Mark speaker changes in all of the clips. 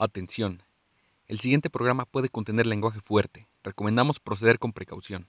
Speaker 1: Atención. El siguiente programa puede contener lenguaje fuerte. Recomendamos proceder con precaución.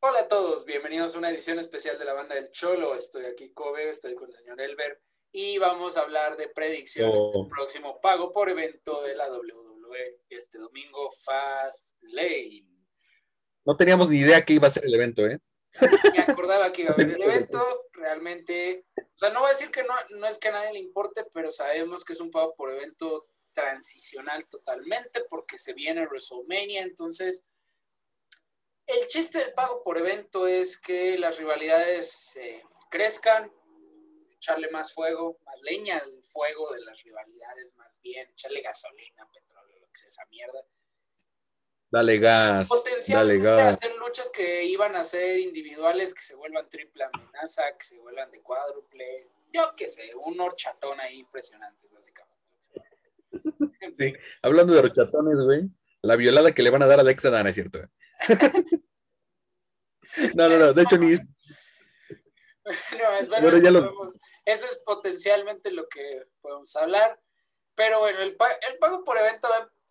Speaker 2: Hola a todos, bienvenidos a una edición especial de la banda del Cholo. Estoy aquí, Kobe, estoy con el señor Elber y vamos a hablar de predicciones
Speaker 3: Oh.
Speaker 2: del próximo pago por evento de la WWE este domingo, Fast Lane.
Speaker 3: No teníamos ni idea que iba a ser el evento, ¿eh?
Speaker 2: Me acordaba que iba a haber el evento, realmente, o sea, no voy a decir que no, no es que a nadie le importe, pero sabemos que es un pago por evento transicional totalmente porque se viene WrestleMania, entonces el chiste del pago por evento es que las rivalidades eh, crezcan, echarle más fuego, más leña al fuego de las rivalidades, más bien, echarle gasolina, petróleo, lo que sea esa mierda
Speaker 3: Dale gas, dale
Speaker 2: potencialmente
Speaker 3: gas.
Speaker 2: hacer luchas que iban a ser individuales, que se vuelvan triple amenaza, que se vuelvan de cuádruple, yo qué sé, un horchatón ahí impresionante, básicamente. En
Speaker 3: Sí. Hablando de rochatones, güey, la violada que le van a dar a Alexa Dana, es cierto. no, no, no, de hecho ni...
Speaker 2: no, es- bueno,
Speaker 3: Bueno,
Speaker 2: eso,
Speaker 3: ya lo-
Speaker 2: podemos- eso es potencialmente lo que podemos hablar, pero bueno, el, pa- el pago por evento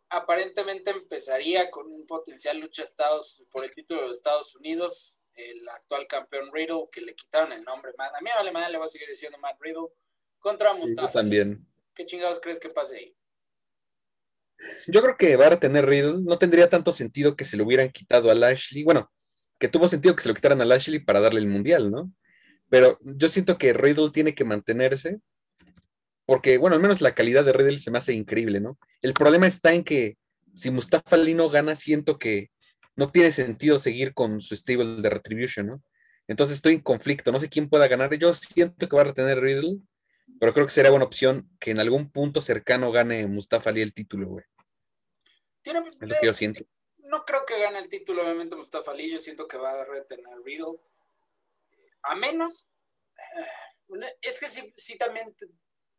Speaker 2: aparentemente empezaría con un potencial lucha Estados, por el título de Estados Unidos, el actual campeón Riddle, que le quitaron el nombre, man. A mí vale madre, le voy a seguir diciendo Matt Riddle, contra
Speaker 3: Sí, yo
Speaker 2: Mustafa.
Speaker 3: también.
Speaker 2: ¿Qué chingados crees que pase ahí?
Speaker 3: Yo creo que va a tener Riddle. No tendría tanto sentido que se lo hubieran quitado a Lashley. Bueno, que tuvo sentido que se lo quitaran a Lashley para darle el mundial, ¿no? Pero yo siento que Riddle tiene que mantenerse. Porque, bueno, al menos la calidad de Riddle se me hace increíble, ¿no? El problema está en que si Mustafa Ali no gana, siento que no tiene sentido seguir con su stable de Retribution, ¿no? Entonces estoy en conflicto, no sé quién pueda ganar. Yo siento que va a retener Riddle, pero creo que sería buena opción que en algún punto cercano gane Mustafa Ali el título, güey.
Speaker 2: Tiene,
Speaker 3: Es lo que yo siento.
Speaker 2: no creo que gane el título, obviamente, Mustafa Ali. Yo siento que va a retener Riddle. A menos. eh, Es que sí, sí también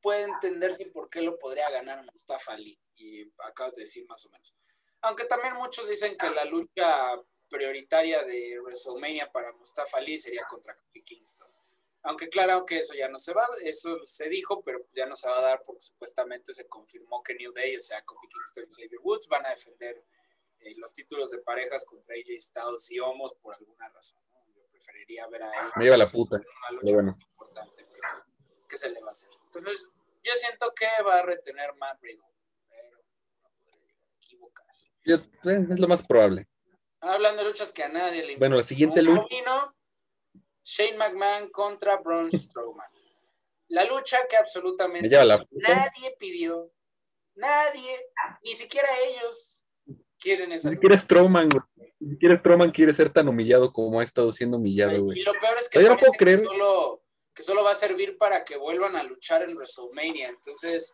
Speaker 2: puede entenderse por qué lo podría ganar Mustafa Ali. Y acabas de decir más o menos. Aunque también muchos dicen que la lucha prioritaria de WrestleMania para Mustafa Ali sería contra Kofi Kingston. Aunque claro que eso ya no se va, eso se dijo, pero ya no se va a dar porque supuestamente se confirmó que New Day, o sea, Kofi Kingston y Xavier Woods van a defender eh, los títulos de parejas contra AJ Styles y Homos por alguna razón. ¿no? Yo preferiría ver a él
Speaker 3: Me lleva la puta.
Speaker 2: una lucha
Speaker 3: pero bueno.
Speaker 2: más importante, ¿qué se le va a hacer? Entonces, yo siento que va a retener Matt Riddle, pero no podría equivocarse.
Speaker 3: Yo- eh, es lo más probable.
Speaker 2: Hablando de luchas que a nadie le
Speaker 3: Bueno, la siguiente
Speaker 2: lucha. Shane McMahon contra Braun Strowman. La lucha que absolutamente
Speaker 3: la
Speaker 2: nadie pidió, nadie, ni siquiera ellos quieren esa
Speaker 3: Ni siquiera Strowman, güey. Ni siquiera Strowman quiere ser tan humillado como ha estado siendo humillado,
Speaker 2: Y
Speaker 3: güey.
Speaker 2: lo peor es que,
Speaker 3: no puedo creer.
Speaker 2: que, solo, que solo va a servir para que vuelvan a luchar en WrestleMania. Entonces,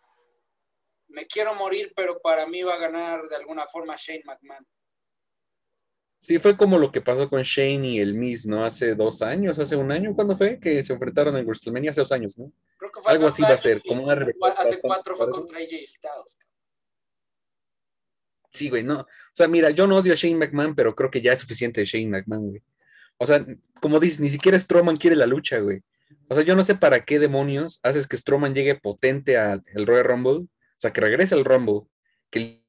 Speaker 2: me quiero morir, pero para mí va a ganar de alguna forma Shane McMahon.
Speaker 3: Sí, fue como lo que pasó con Shane y el Miz, ¿no? Hace dos años, hace un año, ¿cuándo fue? Que se enfrentaron en WrestleMania hace dos años, ¿no?
Speaker 2: Creo que fue
Speaker 3: Algo así va a ser, como una
Speaker 2: hace cuatro fue contra AJ Styles.
Speaker 3: Sí, güey, no. O sea, mira, yo no odio a Shane McMahon, pero creo que ya es suficiente de Shane McMahon, güey. O sea, como dices, ni siquiera Strowman quiere la lucha, güey. O sea, yo no sé para qué demonios haces que Strowman llegue potente al Royal Rumble, o sea, que regrese al Rumble, que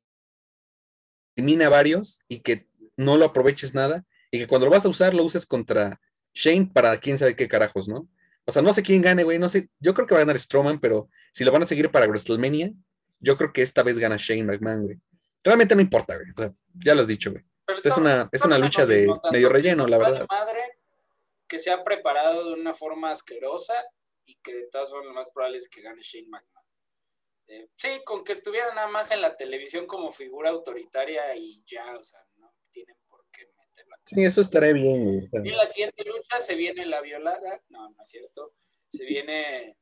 Speaker 3: elimine a varios y que no lo aproveches nada y que cuando lo vas a usar lo uses contra Shane para quién sabe qué carajos, ¿no? O sea, no sé quién gane, güey, no sé. Yo creo que va a ganar Strowman, pero si lo van a seguir para WrestleMania, yo creo que esta vez gana Shane McMahon, güey. Realmente no importa, güey. O sea, ya lo has dicho, güey. Es una, es una lucha de medio relleno, la verdad.
Speaker 2: madre que se ha preparado de una forma asquerosa y que de todas formas lo más probable es que gane Shane McMahon. Eh, sí, con que estuviera nada más en la televisión como figura autoritaria y ya, o sea, no tienen por qué meterla.
Speaker 3: Sí, eso estaré bien,
Speaker 2: Y en la siguiente lucha se viene la violada, no, no es cierto, se viene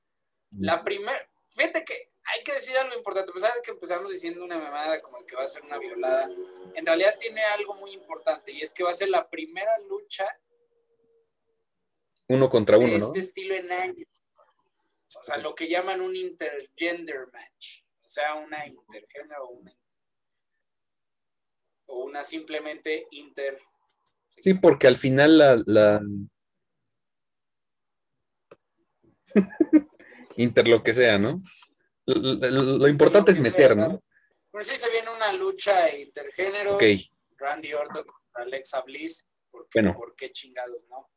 Speaker 2: la primera, fíjate que hay que decir algo importante, pues sabes que empezamos diciendo una mamada como que va a ser una violada, en realidad tiene algo muy importante y es que va a ser la primera lucha
Speaker 3: uno contra
Speaker 2: de
Speaker 3: uno, ¿no?
Speaker 2: este estilo en años. O sea, lo que llaman un intergender match. O sea, una intergénero o una, o una simplemente inter.
Speaker 3: Sí, porque al final la, la- Inter lo que sea, ¿no? Lo, lo- lo importante es meter, ¿no?
Speaker 2: Bueno, sí se viene una lucha intergénero.
Speaker 3: Ok,
Speaker 2: Randy Orton contra Alexa Bliss. ¿Por qué,
Speaker 3: Bueno.
Speaker 2: ¿Por qué chingados no?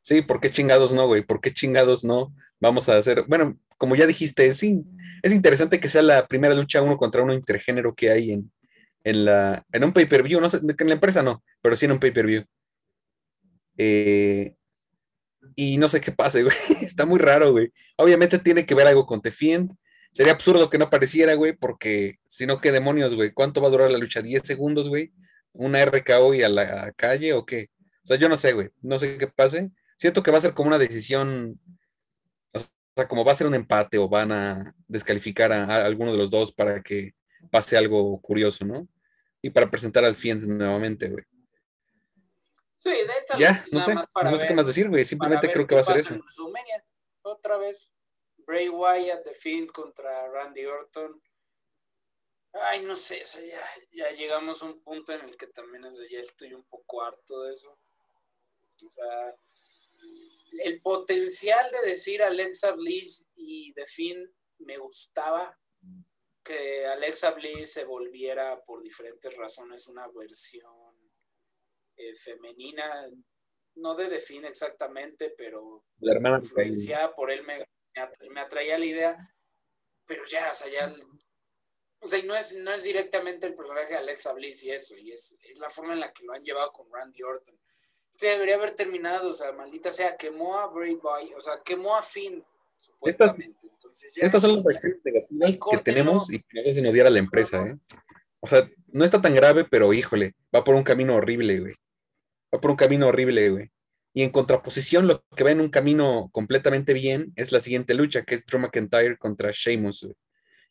Speaker 3: Sí, ¿por qué chingados no, güey? ¿Por qué chingados no? Vamos a hacer, bueno, como ya dijiste, sí, es interesante que sea la primera lucha uno contra uno intergénero que hay en, en, la, en un pay-per-view, no sé, en la empresa no, pero sí en un pay-per-view. Eh, y no sé qué pase, güey. Está muy raro, güey. Obviamente tiene que ver algo con The Fiend. Sería absurdo que no apareciera, güey, porque si no, ¿qué demonios, güey? ¿Cuánto va a durar la lucha? ¿10 segundos, güey? ¿Una RKO y a la calle o qué? O sea, yo no sé, güey. No sé qué pase. Siento que va a ser como una decisión, o sea, como va a ser un empate o van a descalificar a, a alguno de los dos para que pase algo curioso, ¿no? Y para presentar al Fiend nuevamente, güey.
Speaker 2: Sí, de esta
Speaker 3: Ya, no sé, no sé qué más decir, güey. Simplemente creo que va a ser eso.
Speaker 2: Otra vez. Bray Wyatt, The Fiend contra Randy Orton. Ay, no sé, o sea, ya, ya llegamos a un punto en el que también es de, ya estoy un poco harto de eso. O sea, el potencial de decir Alexa Bliss y The me gustaba que Alexa Bliss se volviera por diferentes razones una versión eh, femenina, no de The exactamente, pero
Speaker 3: La hermana
Speaker 2: influenciada por él me, me atra- me atraía la idea, pero ya, o sea, ya, o sea, y no es, no es directamente el personaje de Alexa Bliss y eso, y es, es la forma en la que lo han llevado con Randy Orton. Debería haber terminado, o sea, maldita sea, quemó a Bray Wyatt, o sea, quemó a Finn, supuestamente. Entonces, ya,
Speaker 3: Estas son las acciones negativas que tenemos y que nos hacen odiar a la empresa, ¿eh? O sea, no está tan grave, pero híjole, va por un camino horrible, güey. Va por un camino horrible, güey. Y en contraposición, lo que va en un camino completamente bien es la siguiente lucha, que es Drew McIntyre contra Sheamus, güey.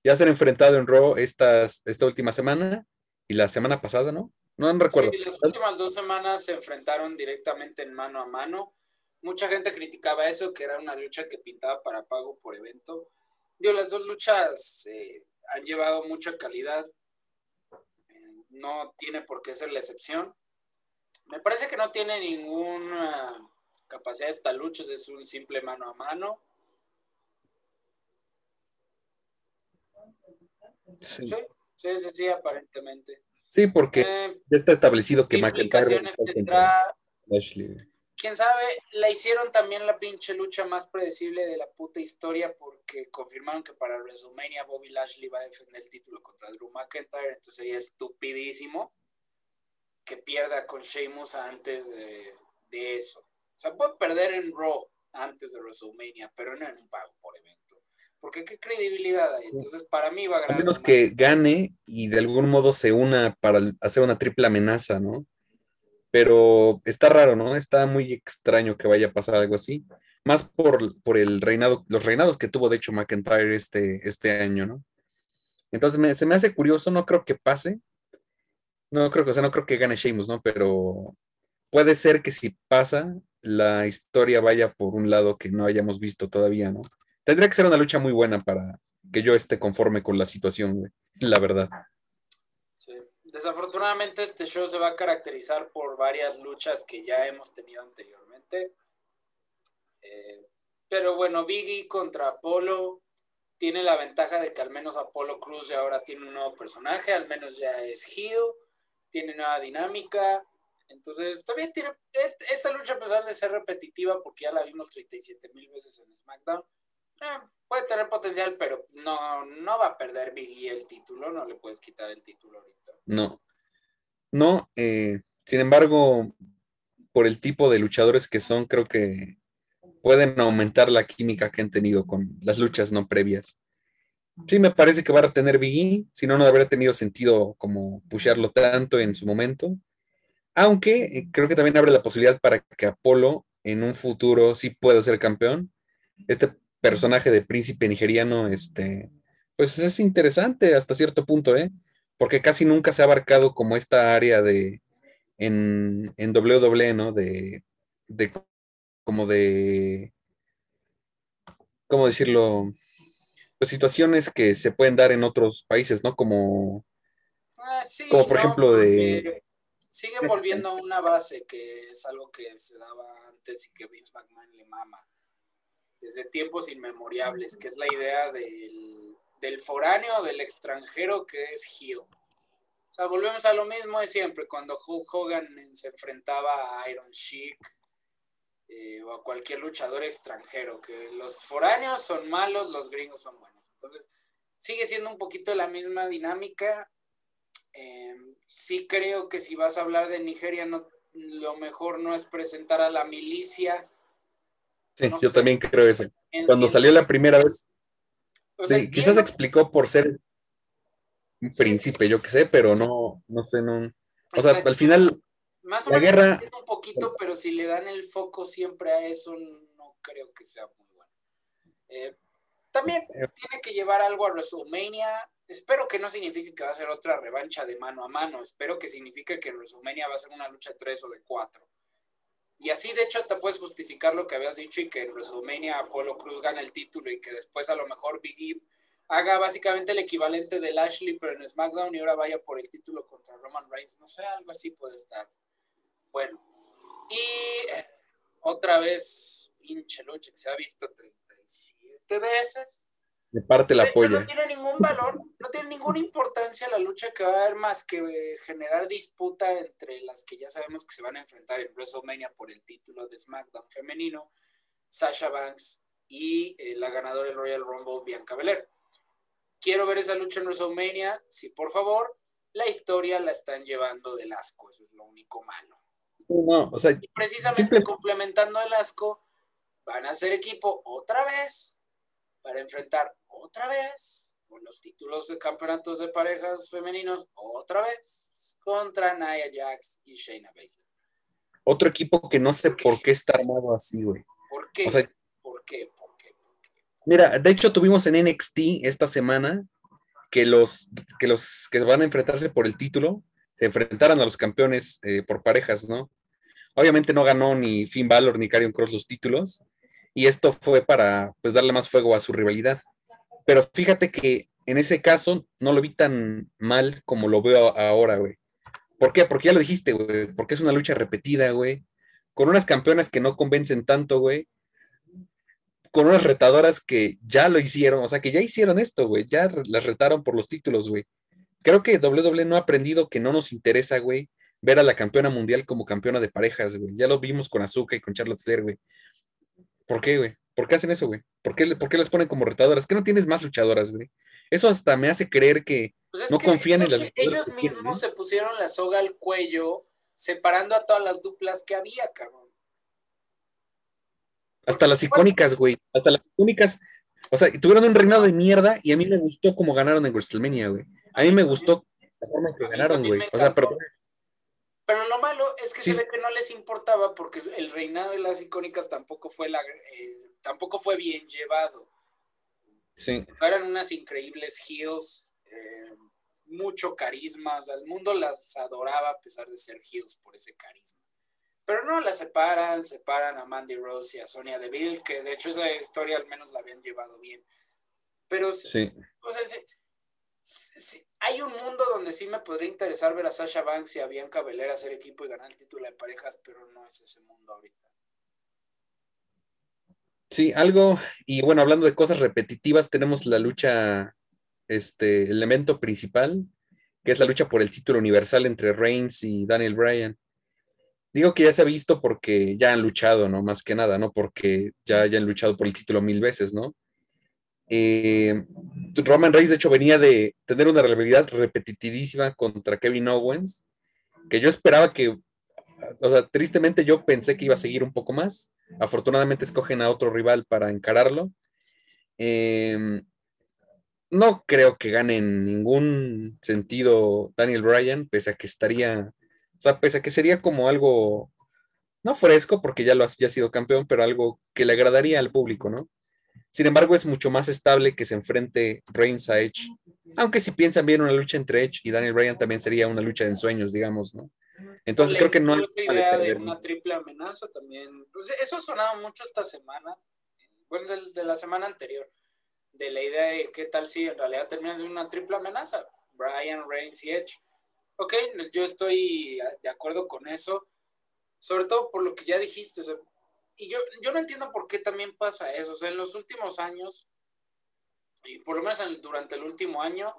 Speaker 3: Ya se han enfrentado en Raw estas, esta última semana y la semana pasada, ¿no? No, no recuerdo.
Speaker 2: Sí, las últimas dos semanas se enfrentaron directamente en mano a mano. Mucha gente criticaba eso, que era una lucha que pintaba para pago por evento. Digo, las dos luchas eh, han llevado mucha calidad. Eh, no tiene por qué ser la excepción. Me parece que no tiene ninguna capacidad esta lucha, es un simple mano a mano.
Speaker 3: Sí,
Speaker 2: Sí, sí, sí, sí, aparentemente.
Speaker 3: Sí, porque
Speaker 2: Eh,
Speaker 3: ya está establecido que
Speaker 2: ¿Qué
Speaker 3: McIntyre
Speaker 2: tendrá
Speaker 3: Lashley,
Speaker 2: quién sabe, la hicieron también la pinche lucha más predecible de la puta historia porque confirmaron que para WrestleMania Bobby Lashley va a defender el título contra Drew McIntyre, entonces sería estupidísimo que pierda con Sheamus antes de, de eso. O sea, puede perder en Raw antes de WrestleMania, pero no en un pago por evento. Porque qué credibilidad hay. Entonces, para mí va a
Speaker 3: A
Speaker 2: ganar.
Speaker 3: menos
Speaker 2: Drew
Speaker 3: que gane y de algún modo se una para hacer una triple amenaza, ¿no? Pero está raro, ¿no? Está muy extraño que vaya a pasar algo así. Más por, por el reinado, los reinados que tuvo, de hecho, McIntyre este, este año, ¿no? Entonces me- se me hace curioso, no creo que pase. No creo que, o sea, no creo que gane Sheamus, ¿no? Pero puede ser que si pasa, la historia vaya por un lado que no hayamos visto todavía, ¿no? Tendría que ser una lucha muy buena para que yo esté conforme con la situación, güey. La verdad.
Speaker 2: Sí. Desafortunadamente este show se va a caracterizar por varias luchas que ya hemos tenido anteriormente. Eh, pero bueno, Biggie contra Apolo tiene la ventaja de que al menos Apolo Cruz ya ahora tiene un nuevo personaje, al menos ya es heel, tiene nueva dinámica. Entonces, todavía tiene es- esta lucha, a pesar de ser repetitiva, porque ya la vimos 37 mil veces en SmackDown, eh, puede tener potencial, pero no, no va a perder Biggie el título, no le puedes quitar el título ahorita.
Speaker 3: No. No, eh, sin embargo, por el tipo de luchadores que son, creo que pueden aumentar la química que han tenido con las luchas no previas. Sí, me parece que va a tener Big E, si no, no habría tenido sentido como pushearlo tanto en su momento. Aunque eh, creo que también abre la posibilidad para que Apolo en un futuro sí pueda ser campeón. Este personaje de príncipe nigeriano, este, pues es interesante hasta cierto punto, ¿eh? Porque casi nunca se ha abarcado como esta área de en, en WWE, ¿no? De, de como de, ¿cómo decirlo? Pues situaciones que se pueden dar en otros países, ¿no? Como,
Speaker 2: Ah, sí,
Speaker 3: Como por
Speaker 2: no,
Speaker 3: ejemplo de-
Speaker 2: Siguen volviendo a una base que es algo que se daba antes y que Vince McMahon le mama. Desde tiempos inmemoriales, que es la idea del, del foráneo, del extranjero que es heel. O sea, volvemos a lo mismo de siempre, cuando Hulk Hogan se enfrentaba a Iron Sheik eh, o a cualquier luchador extranjero, que los foráneos son malos, los gringos son buenos. Entonces, sigue siendo un poquito la misma dinámica. Eh, sí creo que si vas a hablar de Nigeria, no, lo mejor no es presentar a la milicia.
Speaker 3: Sí, yo también creo eso. Cuando salió la primera vez, sí, quizás explicó por ser un príncipe, yo qué sé, pero no, no sé, no. O sea, al final,
Speaker 2: más o la menos guerra... un poquito, pero si le dan el foco siempre a eso, no creo que sea muy bueno. Eh, también eh, tiene que llevar algo a WrestleMania. Espero que no signifique que va a ser otra revancha de mano a mano. Espero que signifique que en WrestleMania va a ser una lucha de tres o de cuatro. Y así, de hecho, hasta puedes justificar lo que habías dicho y que en WrestleMania Apolo Cruz gana el título y que después a lo mejor Big E haga básicamente el equivalente del Ashley, pero en SmackDown y ahora vaya por el título contra Roman Reigns. No sé, algo así puede estar. Bueno. Y eh, otra vez, pinche lucha que se ha visto 37 veces.
Speaker 3: De parte la polla.
Speaker 2: No tiene ningún valor, no tiene ninguna importancia la lucha que va a haber más que eh, generar disputa entre las que ya sabemos que se van a enfrentar en WrestleMania por el título de SmackDown femenino, Sasha Banks y eh, la ganadora del Royal Rumble, Bianca Belair quiero ver esa lucha en WrestleMania, si por favor, la historia la están llevando del asco, eso es lo único malo.
Speaker 3: No, o sea,
Speaker 2: y precisamente complementando el asco, van a ser equipo otra vez para enfrentar otra vez por los títulos de campeonatos de parejas femeninos otra vez contra Nia Jax y Shayna Baszler.
Speaker 3: Otro equipo que no sé por qué está armado así, güey.
Speaker 2: ¿Por qué? ¿Por qué?
Speaker 3: Mira, de hecho tuvimos en NXT esta semana que los que, los que van a enfrentarse por el título se enfrentaran a los campeones eh, por parejas, ¿no? Obviamente no ganó ni Finn Balor ni Karrion Cross los títulos y esto fue para pues darle más fuego a su rivalidad. Pero fíjate que en ese caso no lo vi tan mal como lo veo ahora, güey. ¿Por qué? Porque ya lo dijiste, güey. Porque es una lucha repetida, güey. Con unas campeonas que no convencen tanto, güey con unas retadoras que ya lo hicieron, o sea, que ya hicieron esto, güey, ya las retaron por los títulos, güey. Creo que WWE no ha aprendido que no nos interesa, güey, ver a la campeona mundial como campeona de parejas, güey. Ya lo vimos con Azuka y con Charlotte Flair, güey. ¿Por qué, güey? ¿Por qué hacen eso, güey? ¿Por qué, ¿Por qué las ponen como retadoras? ¿Qué no tienes más luchadoras, güey? Eso hasta me hace creer que pues no confían en las
Speaker 2: Ellos mismos se pusieron la soga al cuello separando a todas las duplas que había, cabrón.
Speaker 3: Hasta las icónicas, güey. Hasta las icónicas. O sea, tuvieron un reinado de mierda y a mí me gustó cómo ganaron en WrestleMania, güey. A mí me gustó la forma en que ganaron, güey. O sea, pero.
Speaker 2: Pero lo malo es que se ve que no les importaba porque el reinado de las icónicas tampoco fue la, eh, tampoco fue bien llevado.
Speaker 3: Sí.
Speaker 2: Eran unas increíbles heels, eh, mucho carisma, o sea, el mundo las adoraba a pesar de ser heels por ese carisma. Pero no, la separan, separan a Mandy Rose y a Sonia Deville, que de hecho esa historia al menos la habían llevado bien. Pero
Speaker 3: sí.
Speaker 2: O sea, hay un mundo donde sí me podría interesar ver a Sasha Banks y a Bianca Belair hacer equipo y ganar el título de parejas, pero no es ese mundo ahorita.
Speaker 3: Sí, algo, y bueno, hablando de cosas repetitivas, tenemos la lucha, este elemento principal, que es la lucha por el título universal entre Reigns y Daniel Bryan. Digo que ya se ha visto porque ya han luchado, ¿no? Más que nada, ¿no? Porque ya, ya han luchado por el título mil veces, ¿no? Eh, Roman Reigns, de hecho, venía de tener una rivalidad repetitivísima contra Kevin Owens, que yo esperaba que, o sea, tristemente yo pensé que iba a seguir un poco más. Afortunadamente escogen a otro rival para encararlo. Em, no creo que gane en ningún sentido Daniel Bryan, pese a que estaría o sea, pese a que sería como algo, no fresco, porque ya lo ha, ya ha sido campeón, pero algo que le agradaría al público, ¿no? Sin embargo, es mucho más estable que se enfrente Reigns a Edge. Aunque si piensan bien una lucha entre Edge y Daniel Bryan también sería una lucha de ensueños, digamos, ¿no? Entonces creo que no hay
Speaker 2: idea de, una triple amenaza también. Pues eso ha sonado mucho esta semana, bueno, de, de, la semana anterior, de la idea de qué tal si en realidad terminas de una triple amenaza, Bryan, Reigns y Edge. Ok, yo estoy de acuerdo con eso, sobre todo por lo que ya dijiste. Y yo, yo no entiendo por qué también pasa eso. O sea, en los últimos años, y por lo menos durante el último año,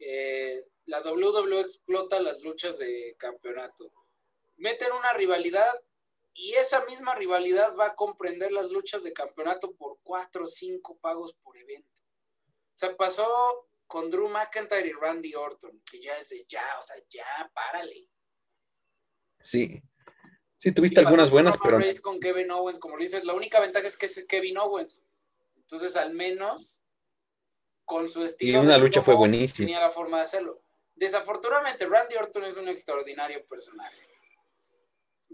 Speaker 2: eh, la WWE explota las luchas de campeonato. Meten una rivalidad y esa misma rivalidad va a comprender las luchas de campeonato por cuatro o cinco pagos por evento. O sea, pasó con Drew McIntyre y Randy Orton, que ya es de ya, o sea, ya, párale.
Speaker 3: Sí. Sí, tuviste algunas buenas, pero.
Speaker 2: Con Kevin Owens, como dices, la única ventaja es que es Kevin Owens. Entonces, al menos con su estilo.
Speaker 3: Y una lucha fue buenísima.
Speaker 2: Tenía la forma de hacerlo. Desafortunadamente, Randy Orton es un extraordinario personaje.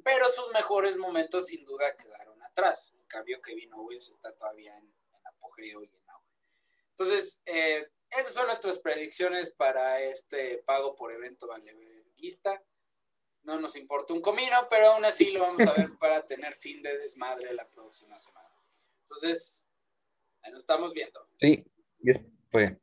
Speaker 2: Pero sus mejores momentos, sin duda, quedaron atrás. En cambio, Kevin Owens está todavía en, apogeo y en auge. Entonces, eh, esas son nuestras predicciones para este pago por evento valeverguista. No nos importa un comino, pero aún así lo vamos a ver para tener fin de desmadre la próxima semana. Entonces, ahí nos estamos viendo.
Speaker 3: Sí, fue.